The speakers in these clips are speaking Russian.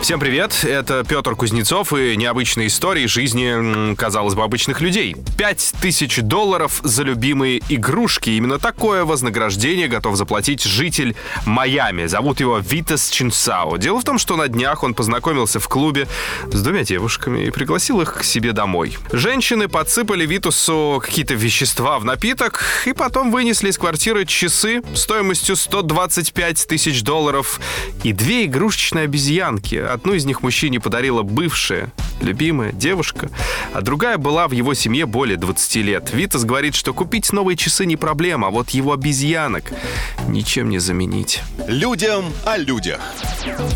Всем привет, это Петр Кузнецов и необычные истории жизни, казалось бы, обычных людей. Пять тысяч долларов за любимые игрушки. Именно такое вознаграждение готов заплатить житель Майами. Зовут его Витас Чинсао. Дело в том, что на днях он познакомился в клубе с двумя девушками и пригласил их к себе домой. Женщины подсыпали Витусу какие-то вещества в напиток и потом вынесли из квартиры часы стоимостью 125 тысяч долларов и две игрушечные обезьянки, Одну из них мужчине подарила бывшая, любимая девушка, а другая была в его семье более 20 лет. Витас говорит, что купить новые часы не проблема, а вот его обезьянок ничем не заменить. Людям о людях.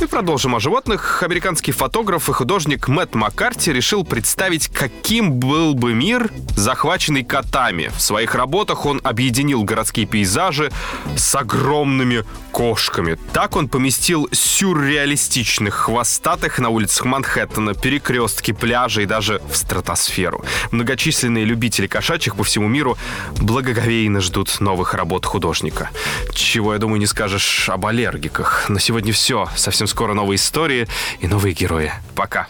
И продолжим о животных. Американский фотограф и художник Мэтт Маккарти решил представить, каким был бы мир, захваченный котами. В своих работах он объединил городские пейзажи с огромными кошками. Так он поместил сюрреалистичных хвостатых на улицах Манхэттена, перекрестки, пляжи и даже в стратосферу. Многочисленные любители кошачьих по всему миру благоговейно ждут новых работ художника. Чего, я думаю, не скажешь об аллергиках. На сегодня все. Совсем скоро новые истории и новые герои. Пока.